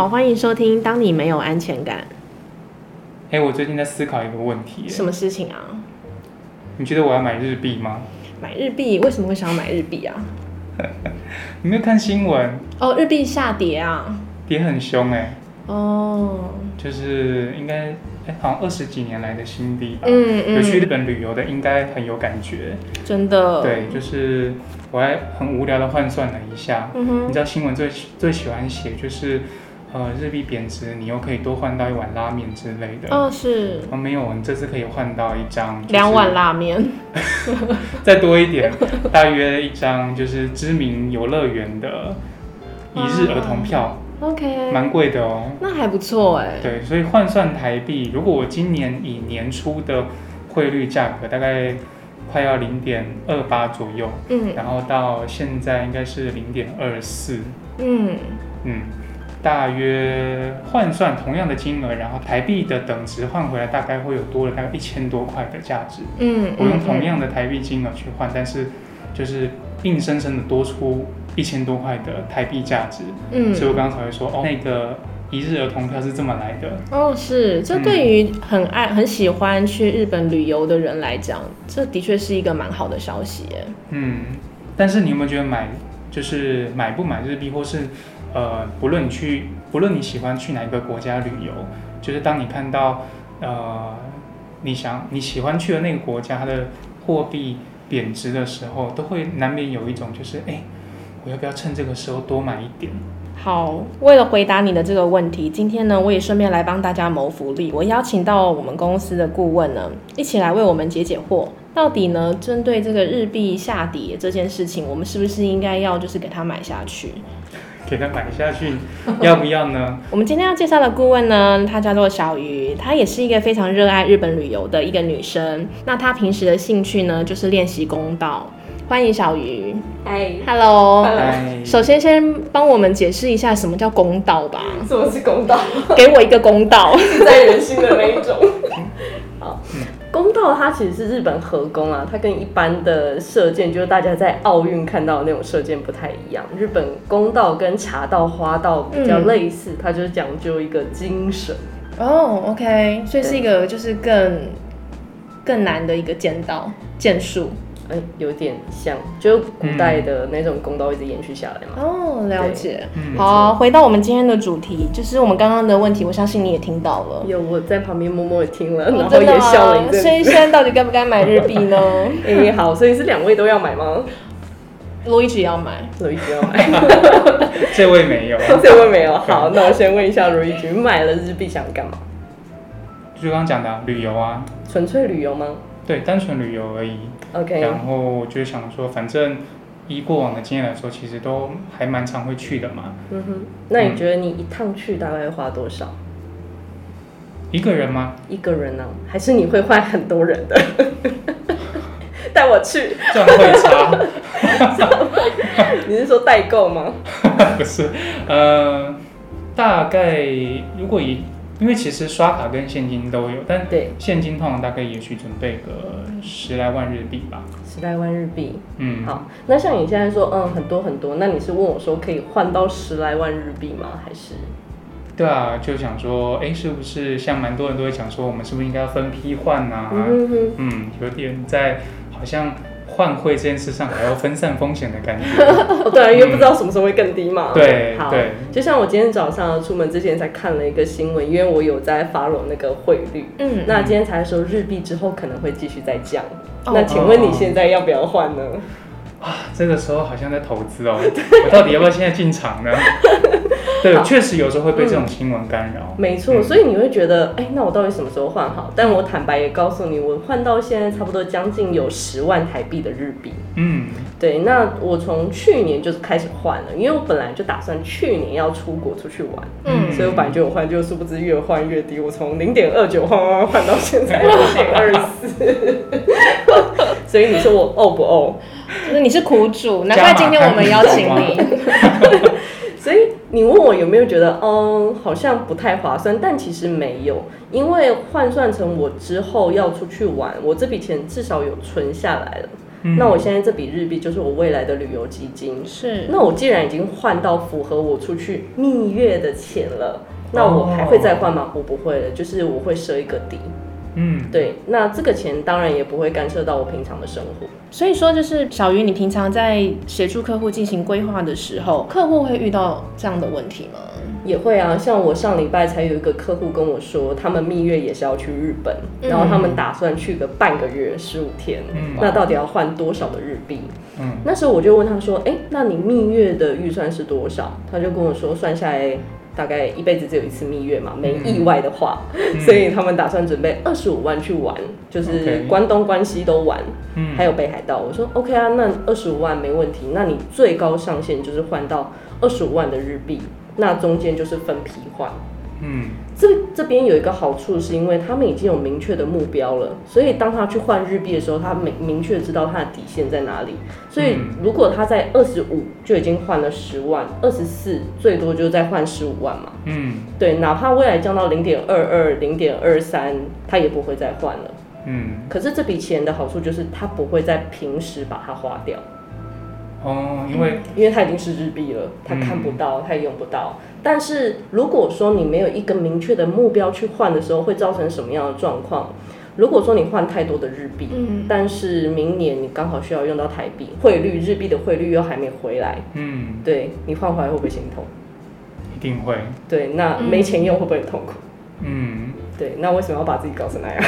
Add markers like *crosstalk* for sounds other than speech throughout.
好，欢迎收听。当你没有安全感，哎、我最近在思考一个问题耶，什么事情啊？你觉得我要买日币吗？买日币？为什么会想要买日币啊？*laughs* 你没有看新闻，哦，日币下跌啊。跌很凶哎、哦，就是应该哎、好像二十几年来的新低吧。嗯嗯有去日嗯，本旅游的应该很有感觉。真的。对，就是我还很无聊的换算了一下，嗯哼你知道新闻最最喜欢写就是，呃，日币贬值，你又可以多换到一碗拉面之类的。哦，是哦，没有，你这次可以换到一张、就是两碗，拉面。*laughs* 再多一点，大约一张就是知名游乐园的一日儿童票，OK，蛮贵的哦。那还不错哎。对，所以换算台币，如果我今年以年初的汇率价格，大概快要零点二八左右，嗯然后到现在应该是零点二四，嗯，嗯，大约换算同样的金额，然后台币的等值换回来，大概会有多了大概一千多块的价值。嗯，我用嗯同样的台币金额去换，但是就是硬生生的多出一千多块的台币价值，嗯，所以我刚刚才会说，哦，那个一日儿童票是这么来的。哦，是，这嗯对于很爱、很喜欢去日本旅游的人来讲，这的确是一个蛮好的消息耶。嗯，但是你有没有觉得买就是买不买日币，或是呃，不论你去，不论你喜欢去哪一个国家旅游，就是当你看到呃，你想你喜欢去的那个国家的货币贬值的时候，都会难免有一种就是，哎、我要不要趁这个时候多买一点？好，为了回答你的这个问题，今天呢，我也顺便来帮大家谋福利。我邀请到我们公司的顾问呢，一起来为我们解解惑。到底呢，针对这个日币下跌这件事情，我们是不是应该要就是给它买下去？给他买下去，*laughs* 要不要呢？*laughs* 我们今天要介绍的顾问呢，她叫做小鱼，她也是一个非常热爱日本旅游的一个女生。那她平时的兴趣呢，就是练习公道。欢迎小鱼嗨，，Hello。哎，首先，先帮我们解释一下什么叫公道吧，什么是公道？给我一个公道。*laughs* 是在人心的那一种。道它其实是日本和工啊，它跟一般的射箭，就是大家在奥运看到的那种射箭不太一样。日本公道跟茶道、花道比较类似，它就是讲究一个精神。哦、o k 所以是一个就是更更难的一个剑道剑术。哎、有点像，就是古代的那种公道一直延续下来嘛。哦，了解。嗯好，回到我们今天的主题，就是我们刚刚的问题，我相信你也听到了。有我在旁边默默的听了，哦然后也笑了一阵。所以现在到底该不该买日币呢？*laughs* 哎、好，所以是两位都要买吗？罗一直要买。罗一局要买，*laughs* 这位没有，*laughs* 这位没有。好，那我先问一下罗一局，买了日币想干嘛？就刚刚讲的啊旅游啊，纯粹旅游吗对，单纯旅游而已。？OK，然后我就想说，反正依过往的经验来说，其实都还蛮常会去的嘛。嗯哼，那你觉得你一趟去大概会花多少？一个人吗？一个人呢、还是你会换很多人的？*laughs* 带我去，这样会差？*laughs* 你是说代购吗？*laughs* 不是，呃，大概如果以，因为其实刷卡跟现金都有，但对，现金通常大概也许准备个十来万日币吧。十来万日币。嗯，好，那像你现在说，嗯，很多很多，那你是问我说可以换到十来万日币吗？还是？对啊，就想说，哎，是不是像蛮多人都会讲说，我们是不是应该要分批换啊？嗯哼哼，嗯，有点在好像换汇这件事上还要分散风险的感觉。*laughs* 哦，对啊，因为不知道什么时候会更低嘛。好对对，就像我今天早上出门之前才看了一个新闻，因为我有在 follow 那个汇率，嗯，那今天才说日币之后可能会继续再降。哦那请问你现在要不要换呢？啊这个时候好像在投资哦，我到底要不要现在进场呢？对，好确实有时候会被这种新闻干扰。没错，嗯所以你会觉得，哎、那我到底什么时候换好？但我坦白也告诉你，我换到现在差不多将近有十万台币的日币。嗯，对，那我从去年就是开始换了，因为我本来就打算去年要出国出去玩，嗯所以我本来就有换，就殊不知越换越低，我从零点二九换换换到现在 *laughs* 零点二四。*laughs* 所以你说我呕不呕？就是你是苦主，难怪今天我们邀请你。*laughs* 所以你问我有没有觉得，嗯，好像不太划算，但其实没有，因为换算成我之后要出去玩，我这笔钱至少有存下来了。嗯那我现在这笔日币就是我未来的旅游基金。是那我既然已经换到符合我出去蜜月的钱了，那我还会再换吗？我不会了，就是我会设一个底。嗯，对，那这个钱当然也不会干涉到我平常的生活。所以说，就是小鱼，你平常在协助客户进行规划的时候，客户会遇到这样的问题吗？也会啊，像我上礼拜才有一个客户跟我说，他们蜜月也是要去日本，嗯然后他们打算去个半个月，十五天，嗯那到底要换多少的日币？嗯那时候我就问他说，哎、那你蜜月的预算是多少？他就跟我说，算下来大概一辈子只有一次蜜月嘛，没意外的话，嗯所以他们打算准备二十五万去玩，就是关东、关西都玩。嗯还有北海道。我说 OK 啊，那二十五万没问题。那你最高上限就是换到二十五万的日币，那中间就是分批换。嗯这这边有一个好处，是因为他们已经有明确的目标了，所以当他去换日币的时候，他明明确知道他的底线在哪里。所以嗯如果他在二十五就已经换了十万，二十四最多就再换十五万嘛。嗯对，哪怕未来降到零点二二、零点二三，他也不会再换了。嗯，可是这笔钱的好处就是，他不会在平时把它花掉。哦，因为因为它已经是日币了，它看不到，它也用不到。但是如果说你没有一个明确的目标去换的时候，会造成什么样的状况？如果说你换太多的日币，嗯但是明年你刚好需要用到台币，汇率日币的汇率又还没回来，嗯对你换回来会不会心痛？一定会，对，那嗯没钱用会不会很痛苦？嗯，对，那为什么要把自己搞成那样？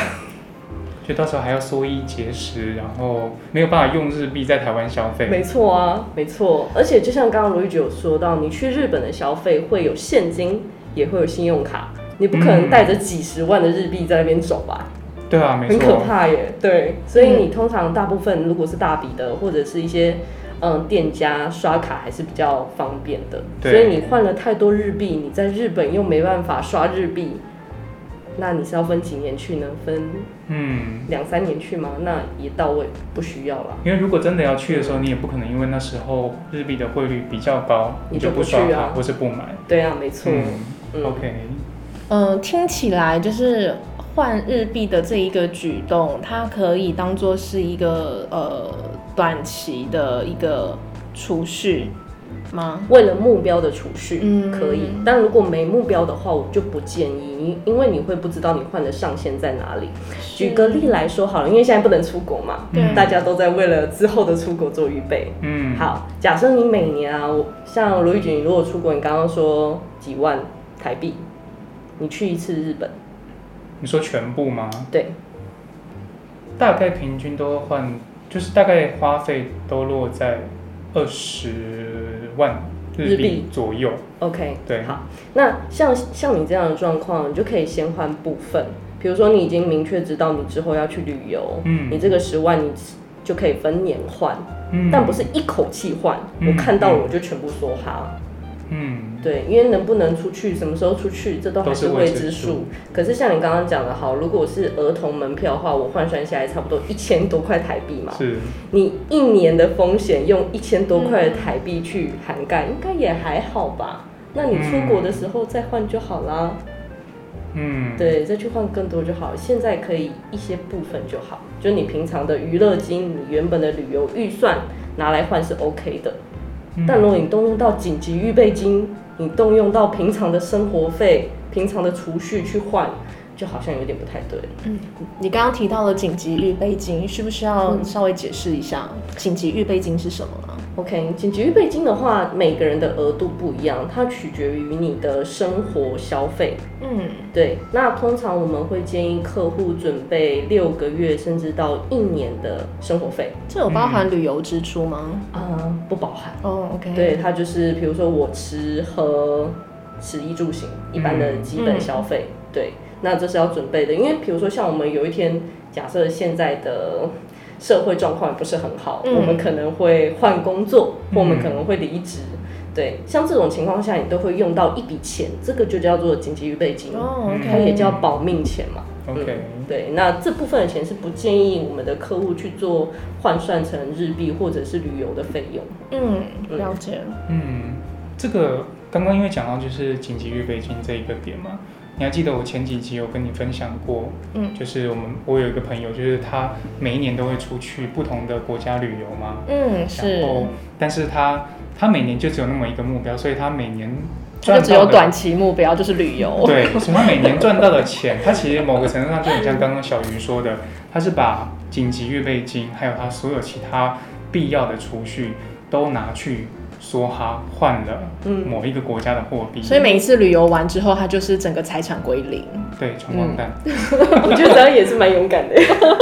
就到时候还要缩衣节食，然后没有办法用日币在台湾消费。没错啊，没错。而且就像刚刚卢玉姐有说到，你去日本的消费会有现金，也会有信用卡，你不可能嗯带着几十万的日币在那边走吧？对啊，没很可。怕耶。对，所以你通常大部分如果是大笔的，或者是一些嗯店家刷卡还是比较方便的。对所以你换了太多日币，你在日本又没办法刷日币，那你是要分几年去呢？分嗯，两三年去吗？那也到位，不需要了。因为如果真的要去的时候，你也不可能因为那时候日币的汇率比较高，你就不去啊卡或是不买。对啊，没错。OK，嗯，听起来就是换日币的这一个举动，它可以当做是一个呃短期的一个储蓄吗？为了目标的储蓄，嗯可以。但如果没目标的话，我就不建议，因因为你会不知道你换的上限在哪里。举个例来说好了，因为现在不能出国嘛，对大家都在为了之后的出国做预备。嗯，好，假设你每年啊，我像罗玉锦，如果出国，你刚刚说几万台币，你去一次日本，你说全部吗？对，大概平均都换，就是大概花费都落在二十万日币左右。OK，对。好，那像像你这样的状况，你就可以先换部分，比如说你已经明确知道你之后要去旅游，嗯。你这个十万你就可以分年换，嗯，但不是一口气换，嗯我看到了我就全部梭哈。嗯，对，因为能不能出去，什么时候出去，这都还是未未知数。可是像你刚刚讲的，好，如果是儿童门票的话，我换算下来差不多一千多块台币嘛。是，你一年的风险用一千多块的台币去涵盖，应该也还好吧？那你出国的时候再换就好啦。嗯，对，再去换更多就好。现在可以一些部分就好，就你平常的娱乐金，你原本的旅游预算拿来换是 OK 的。嗯但如果你动用到紧急预备金，你动用到平常的生活费、平常的储蓄去换，就好像有点不太对。嗯你刚刚提到了紧急预备金，需不需要嗯稍微解释一下紧急预备金是什么啊？OK，紧急预备金的话，每个人的额度不一样，它取决于你的生活消费。嗯，对，那通常我们会建议客户准备六个月甚至到一年的生活费。这有包含旅游支出吗？啊、不包含。哦，OK，对，它就是比如说我吃喝、食衣住行一般的基本消费，对，那这是要准备的。因为比如说像我们有一天，假设现在的社会状况不是很好，嗯我们可能会换工作，或我们嗯可能会离职。对，像这种情况下，你都会用到一笔钱，这个就叫做紧急预备金，哦它也，OK，叫保命钱嘛。OK，嗯对，那这部分的钱是不建议我们的客户去做换算成日币或者是旅游的费用。嗯，了解，嗯，这个刚刚因为讲到就是紧急预备金这一个点嘛，你还记得我前几集有跟你分享过，嗯，就是我们我有一个朋友，就是他每一年都会出去不同的国家旅游嘛，嗯，是。然，后但是他他每年就只有那么一个目标，所以他每年它就赚只有短期目标，就是旅游。*laughs* 对，所以他每年赚到的钱，他其实某个程度上就很像刚刚小鱼说的，他是把紧急预备金还有他所有其他必要的储蓄都拿去梭哈换了嗯，某一个国家的货币，所以每一次旅游完之后，他就是整个财产归零，对穷光蛋，*laughs* 我觉得这样也是蛮勇敢的，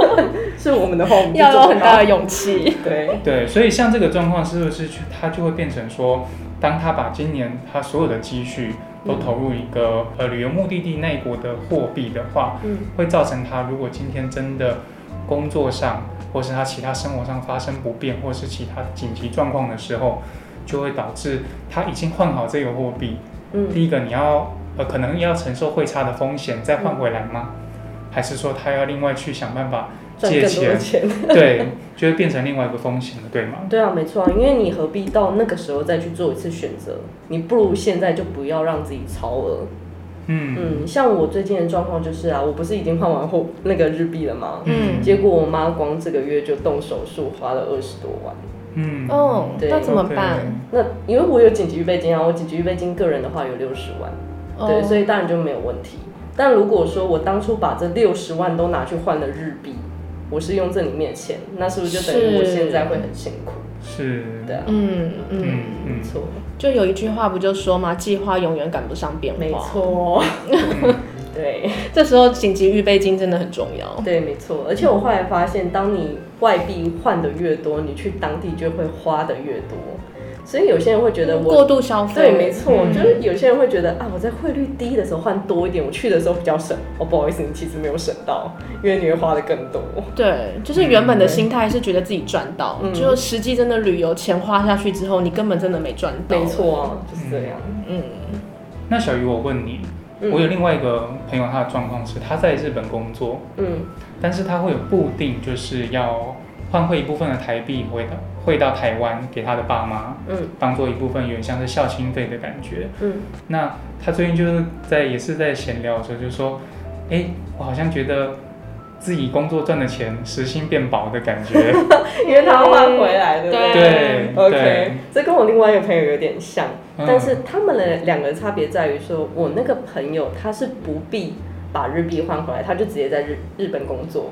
*laughs* 是我们的话，我们要有很大的勇气。对，对，所以像这个状况是不是就他就会变成说，当他把今年他所有的积蓄都投入一个、呃旅游目的地那一国的货币的话，嗯。会造成他如果今天真的工作上，或是他其他生活上发生不便，或是其他紧急状况的时候，就会导致他已经换好这个货币。嗯，第一个，你要呃可能要承受汇差的风险再换回来吗？还是说他要另外去想办法借？钱。对，就会变成另外一个风险了，对吗？对啊，没错啊，因为你何必到那个时候再去做一次选择？你不如现在就不要让自己超额。嗯嗯，像我最近的状况就是啊，我不是已经换完货那个日币了吗？嗯结果我妈光这个月就动手术花了二十多万。嗯哦，对那怎么办？那因为我有紧急预备金啊，我紧急预备金个人的话有六十万，对，所以以当然就没有问题。但如果说我当初把这六十万都拿去换了日币，我是用这里面的钱，那是不是就等于我现在会很辛苦？是，对啊，嗯嗯，嗯没错，就有一句话不就说嘛，计划永远赶不上变化。没，错，嗯对。这时候紧急预备金真的很重要。对，没错。而且我后来发现，当你外币换的越多，你去当地就会花的越多。所以有些人会觉得我过度消费，对，没错，嗯就是有些人会觉得啊，我在汇率低的时候换多一点，我去的时候比较省。哦，不好意思，你其实没有省到，因为你会花的更多。对，就是原本的心态是觉得自己赚到，嗯就实际真的旅游钱花下去之后，你根本真的没赚到。没，错啊，就是这样。嗯，那小鱼，我问你，嗯我有另外一个朋友，他的状况是他在日本工作，嗯但是他会有固定就是要换汇一部分的台币回到汇到台湾给他的爸妈，嗯当做一部分有点像是孝心费的感觉。嗯，那他最近就是在也是在闲聊的时候就说，哎、我好像觉得自己工作赚的钱时薪变薄的感觉。*laughs* 因为他要换回来，对不对？对 OK，对，这跟我另外一个朋友有点像，嗯但是他们的两个差别在于说，我那个朋友他是不必把日币换回来，他就直接在日日本工作，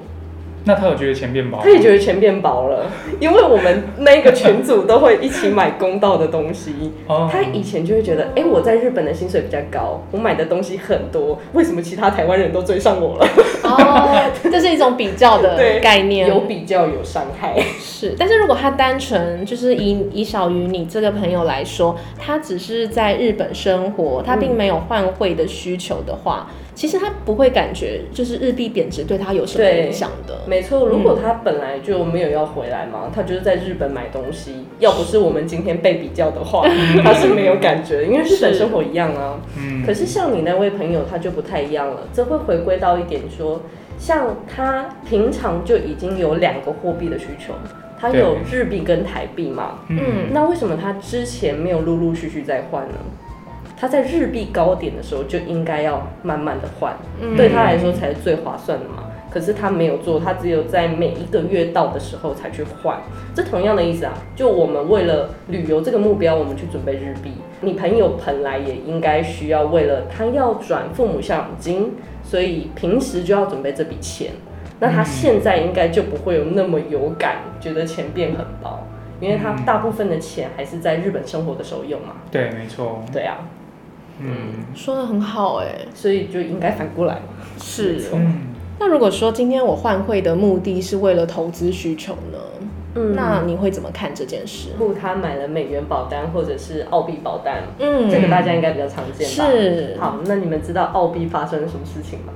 那他有觉得钱变薄？他也觉得钱变薄了，因为我们那个群组都会一起买公道的东西。哦他以前就会觉得，哎、我在日本的薪水比较高，我买的东西很多，为什么其他台湾人都追上我了？哦，这是一种比较的概念，有比较有伤害。是，但是如果他单纯就是以以小于你这个朋友来说，他只是在日本生活，他并没有换汇的需求的话，其实他不会感觉就是日币贬值对他有什么影响的。没错，如果他本来就没有要回来嘛，他就是在日本买东西，要不是我们今天被比较的话，*laughs* 他是没有感觉，因为日本生活一样啊。嗯可是像你那位朋友，他就不太一样了，这会回归到一点说，像他平常就已经有两个货币的需求，他有日币跟台币嘛，嗯嗯那为什么他之前没有陆陆续续在换呢？他在日币高点的时候就应该要慢慢的换，嗯对他来说才是最划算的嘛。可是他没有做，他只有在每一个月到的时候才去换。这同样的意思啊，就我们为了旅游这个目标，我们去准备日币。你朋友本来也应该需要为了他要转父母赡养金，所以平时就要准备这笔钱。那他现在应该就不会有那么有感，觉得钱变很薄，因为他嗯大部分的钱还是在日本生活的时候用嘛。对，没错，对啊，嗯说的很好哎、所以就应该反过来嘛。是。嗯，那如果说今天我换汇的目的是为了投资需求呢？嗯那你会怎么看这件事？不，他买了美元保单或者是澳币保单，嗯这个大家应该比较常见吧？是好，那你们知道澳币发生了什么事情吗？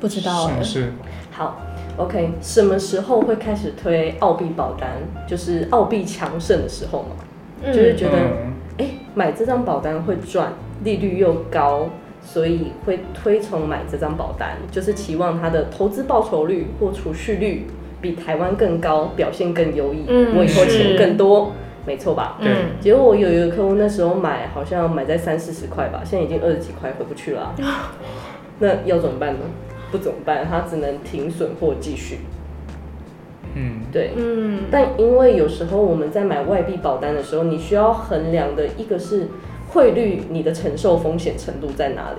不知道哎、是是，好，OK，什么时候会开始推澳币保单？就是澳币强盛的时候嘛，嗯就是觉得买这张保单会赚，利率又高，所以会推崇买这张保单，就是期望它的投资报酬率或储蓄率比台湾更高，表现更优异，嗯我以后钱更多，没错吧？对嗯结果我有一个客户那时候买，好像买在三四十块吧，现在已经二十几块，回不去了啊、那要怎么办呢？不怎么办？他只能停损或继续。嗯，对，嗯，但因为有时候我们在买外币保单的时候，你需要衡量的一个是汇率，你的承受风险程度在哪里。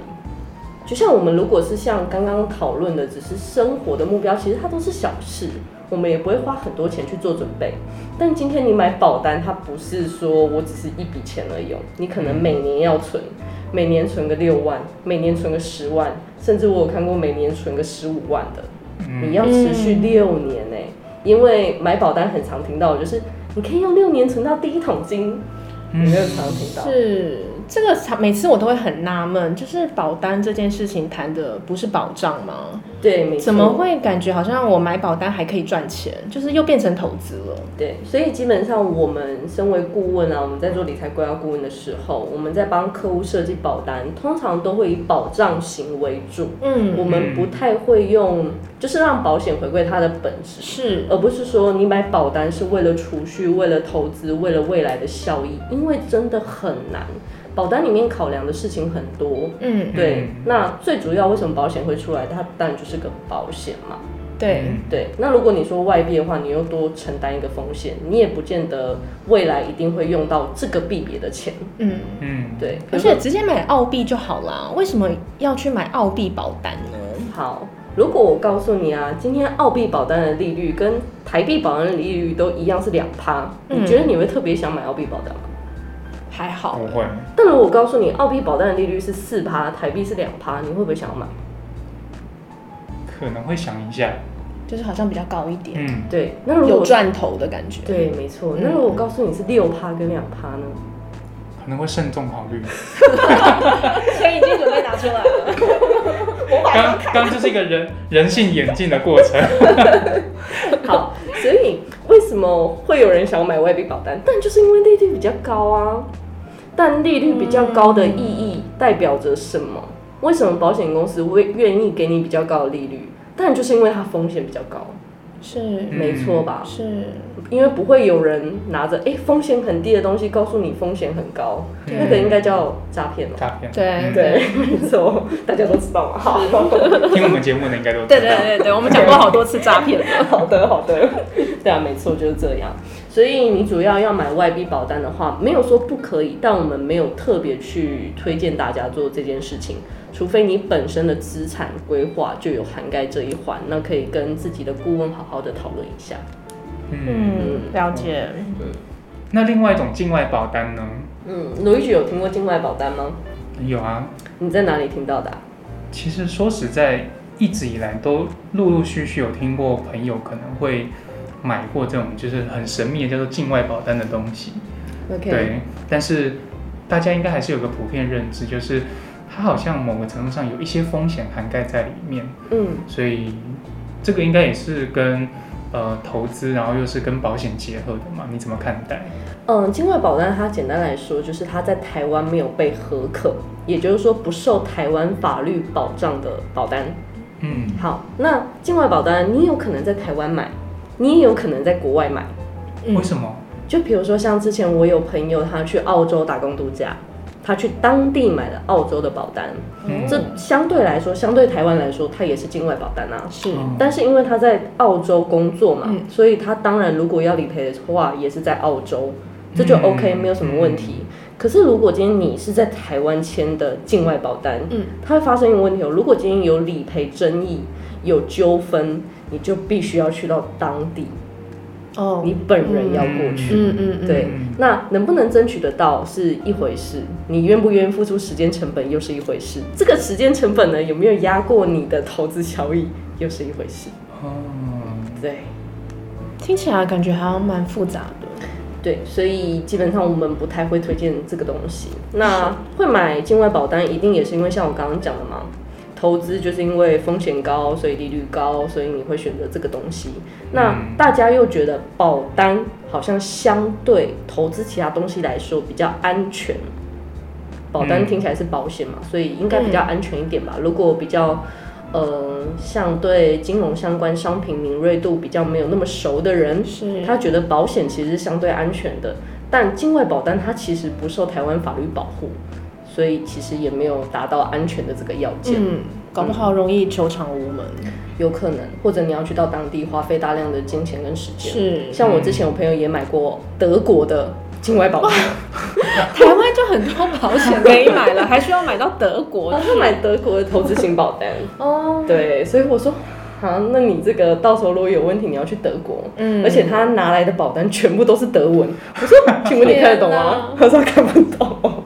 就像我们如果是像刚刚讨论的，只是生活的目标，其实它都是小事，我们也不会花很多钱去做准备。但今天你买保单，它不是说我只是一笔钱而已哦，你可能每年要存，每年存个六万，每年存个十万，甚至我有看过每年存个十五万的，你要持续六年呢、因为买保单很常听到的就是你可以用六年存到第一桶金，嗯你没有常听到？是这个常每次我都会很纳闷，就是保单这件事情谈的不是保障吗？对，没错。怎么会感觉好像我买保单还可以赚钱，就是又变成投资了？对，所以基本上我们身为顾问啊，我们在做理财规划顾问的时候，我们在帮客户设计保单，通常都会以保障型为主。嗯，我们不太会用，就是让保险回归它的本质，是而不是说你买保单是为了储蓄、为了投资、为了未来的效益，因为真的很难。保单里面考量的事情很多，嗯，对嗯，那最主要为什么保险会出来？它当然就是个保险嘛。对，对，那如果你说外币的话，你又多承担一个风险，你也不见得未来一定会用到这个币别的钱。嗯，嗯，对，而且直接买澳币就好啦，为什么要去买澳币保单呢？好，如果我告诉你啊，今天澳币保单的利率跟台币保单的利率都一样是两趴，嗯你觉得你会特别想买澳币保单吗？还好不，会，但如果我告诉你澳币保单的利率是四趴，台币是两趴，你会不会想要买？可能会想一下，就是好像比较高一点，嗯，对，那如果有赚头的感觉。对，没错。嗯那如果我告诉你是六趴跟两趴呢？可能会慎重考虑。*laughs* 钱已经准备拿出来了。*laughs* 刚刚就是一个人人性演进的过程。*laughs* 好，所以为什么会有人想买外币保单？但就是因为利率比较高啊。但利率比较高的意义代表着什么？为什么保险公司会愿意给你比较高的利率？但就是因为它风险比较高，是没错吧？是，因为不会有人拿着哎、风险很低的东西告诉你风险很高，那个应该叫诈骗了。诈骗。对嗯对，没错，*laughs* 大家都知道嘛。好，*laughs* 听我们节目的应该都知道。对对对对，我们讲过好多次诈骗了。*laughs* 好的，好的，对啊，没错，就是这样。所以你主要要买外币保单的话，没有说不可以，但我们没有特别去推荐大家做这件事情，除非你本身的资产规划就有涵盖这一环，那可以跟自己的顾问好好的讨论一下。嗯，嗯，了解。那另外一种境外保单呢？嗯，罗一举有听过境外保单吗？有啊，你在哪里听到的啊、其实说实在，一直以来都陆陆续续有听过朋友可能会买过这种就是很神秘的叫做境外保单的东西。OK，对，但是大家应该还是有个普遍认知，就是它好像某个程度上有一些风险涵盖在里面，嗯，所以这个应该也是跟呃投资，然后又是跟保险结合的嘛？你怎么看待？嗯，境外保单它简单来说就是它在台湾没有被核可，也就是说不受台湾法律保障的保单。嗯好，那境外保单你有可能在台湾买，你也有可能在国外买。嗯为什么？就比如说像之前我有朋友他去澳洲打工度假，他去当地买了澳洲的保单，嗯这相对来说，相对台湾来说，它也是境外保单啊。是嗯但是因为他在澳洲工作嘛，嗯所以他当然如果要理赔的话，也是在澳洲，这就嗯 OK，、没有什么问题。可是如果今天你是在台湾签的境外保单，嗯，它会发生一个问题哦。如果今天有理赔争议、有纠纷，你就必须要去到当地，哦你本人要过去。嗯嗯嗯，对嗯，那能不能争取得到是一回事，你愿不愿意付出时间成本又是一回事。这个时间成本呢，有没有压过你的投资效益，又是一回事。哦，对。听起来感觉好像蛮复杂的。对，所以基本上我们不太会推荐这个东西。那会买境外保单，一定也是因为像我刚刚讲的嘛，投资就是因为风险高，所以利率高，所以你会选择这个东西。那嗯大家又觉得保单好像相对投资其他东西来说比较安全。保单嗯听起来是保险嘛，所以应该比较安全一点吧。如果比较呃，像对金融相关商品敏锐度比较没有那么熟的人，他觉得保险其实是相对安全的，但境外保单它其实不受台湾法律保护，所以其实也没有达到安全的这个要件。嗯，搞不好容易求偿无门。有可能，或者你要去到当地花费大量的金钱跟时间。是，像我之前我朋友也买过德国的境外保单，*laughs* 台湾就很多保险可以买了，还需要买到德国他买德国的投资型保单。*laughs* 哦。对，所以我说，啊，那你这个到时候如果有问题，你要去德国。嗯而且他拿来的保单全部都是德文。我说，请问你看得懂吗？他说看不懂。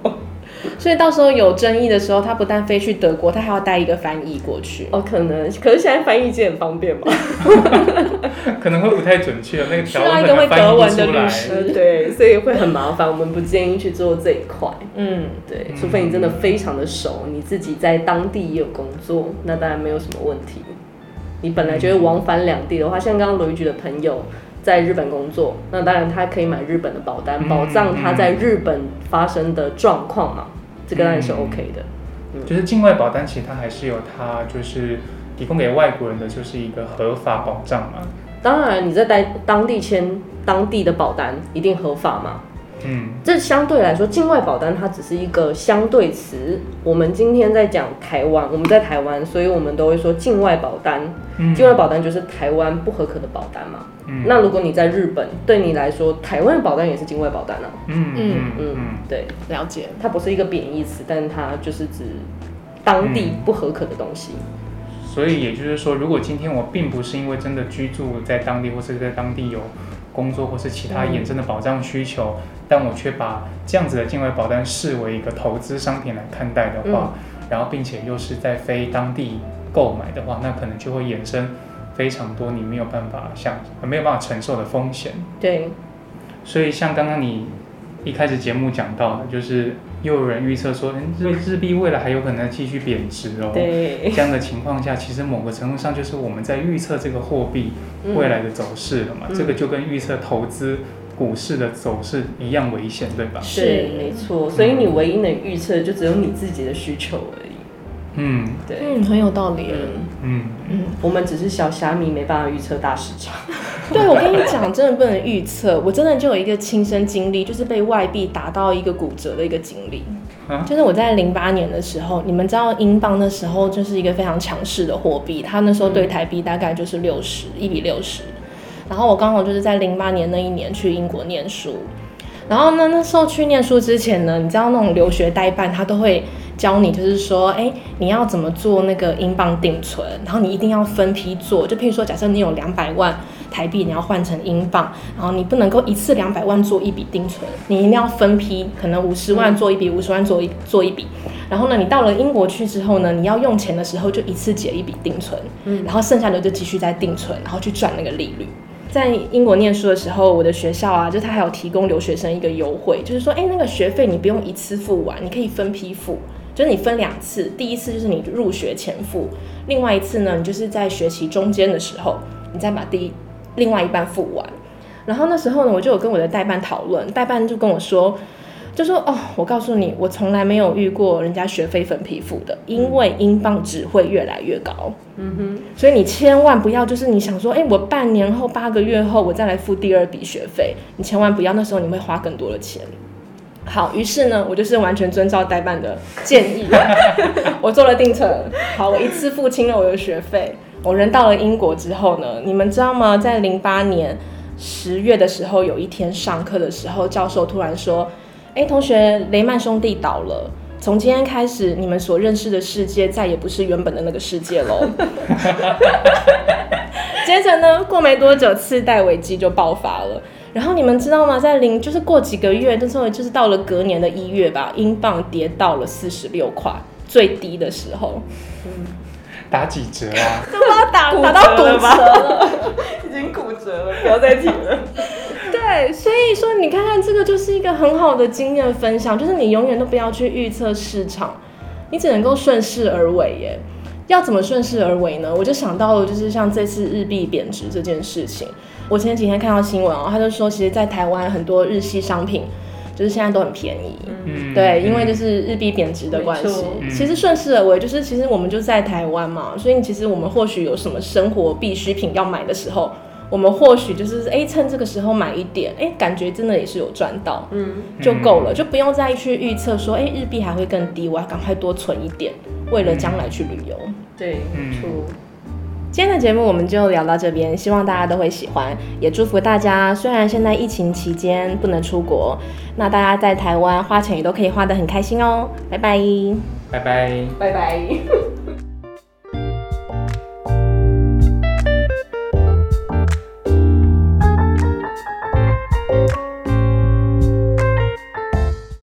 所以到时候有争议的时候，他不但飞去德国，他还要带一个翻译过去。哦，可能，可是现在翻译机很方便嘛。*laughs* 可能会不太准确，那个条需要一个会德文的译不出来。律师呃对，所以会很麻烦，我们不建议去做这一块。嗯，对，嗯除非你真的非常的熟，你自己在当地也有工作，那当然没有什么问题。你本来就会往返两地的话，像刚刚罗玉菊的朋友在日本工作，那当然他可以买日本的保单，嗯保障他在日本发生的状况嘛，这个当然是 OK 的。就是境外保单，其实它还是有它就是提供给外国人的，就是一个合法保障嘛。当然你在当当地签当地的保单一定合法嘛，嗯，这相对来说，境外保单它只是一个相对词。我们今天在讲台湾，我们在台湾，所以我们都会说境外保单。嗯境外保单就是台湾不合格的保单嘛。嗯那如果你在日本，对你来说，台湾的保单也是境外保单啊。嗯嗯嗯嗯，对，了解。它不是一个贬义词，但是它就是指当地不合格的东西。所以也就是说，如果今天我并不是因为真的居住在当地，或是在当地有工作或是其他衍生的保障需求，但我却把这样子的境外保单视为一个投资商品来看待的话，然后并且又是在非当地购买的话，那可能就会衍生非常多你没有办法想没有办法承受的风险。对，所以像刚刚你一开始节目讲到的，就是又有人预测说，嗯日日币未来还有可能继续贬值哦。对，这样的情况下，其实某个程度上就是我们在预测这个货币嗯未来的走势了嘛。嗯这个就跟预测投资股市的走势一样危险，对吧？是，没错。所以你唯一能预测的就只有你自己的需求而已。嗯对，嗯，很有道理。嗯，嗯，我们只是小虾米，没办法预测大市场。*laughs* 对，我跟你讲，真的不能预测。我真的就有一个亲身经历，就是被外币打到一个骨折的一个经历。啊就是我在零八年的时候，你们知道英镑那时候就是一个非常强势的货币，它那时候对台币大概就是六十一比六十。然后我刚好就是在零八年那一年去英国念书，然后呢那时候去念书之前呢，你知道那种留学代办他都会教你，就是说，哎，你要怎么做那个英镑定存，然后你一定要分批做，就譬如说，假设你有两百万台币，你要换成英镑，然后你不能够一次两百万做一笔定存，你一定要分批，可能五十万做一笔，五十万做一做一笔。然后呢，你到了英国去之后呢，你要用钱的时候就一次解一笔定存，然后剩下的就继续再定存，然后去赚那个利率。在英国念书的时候，我的学校啊，就他还有提供留学生一个优惠，就是说，哎，那个学费你不用一次付完，你可以分批付，就是你分两次，第一次就是你入学前付，另外一次呢，你就是在学期中间的时候，你再把第一另外一半付完。然后那时候呢，我就有跟我的代办讨论，代办就跟我说，就说哦，我告诉你，我从来没有遇过人家学费分批付的，因为英镑只会越来越高。嗯哼，所以你千万不要，就是你想说，哎、我半年后、八个月后我再来付第二笔学费，你千万不要，那时候你会花更多的钱。好，于是呢，我就是完全遵照代办的建议，*laughs* 我做了定存。好，我一次付清了我的学费。我人到了英国之后呢，你们知道吗？在零八年十月的时候，有一天上课的时候，教授突然说：“哎，同学，雷曼兄弟倒了。”从今天开始，你们所认识的世界再也不是原本的那个世界喽。*laughs* 接着呢，过没多久，次贷危机就爆发了。然后你们知道吗？在零就是过几个月，那时候就是到了隔年的一月吧，英镑跌到了四十六块，最低的时候，打几折啊？*laughs* 都把它打打到骨折了吧折了。*laughs* 已经骨折了，不要再提了。对，所以说你看看这个就是一个很好的经验分享，就是你永远都不要去预测市场，你只能够顺势而为耶。要怎么顺势而为呢？我就想到了，就是像这次日币贬值这件事情。我前几天看到新闻哦，他就说，其实，在台湾很多日系商品，就是现在都很便宜。嗯，对，因为就是日币贬值的关系其实顺势而为，就是其实我们就在台湾嘛，所以其实我们或许有什么生活必需品要买的时候，我们或许就是哎趁这个时候买一点，哎感觉真的也是有赚到，嗯，就够了，就不用再去预测说哎日币还会更低，我要赶快多存一点，为了将来去旅游。对，错。今天的节目我们就聊到这边，希望大家都会喜欢，也祝福大家。虽然现在疫情期间不能出国，那大家在台湾花钱也都可以花得很开心哦。拜拜。拜拜。拜拜。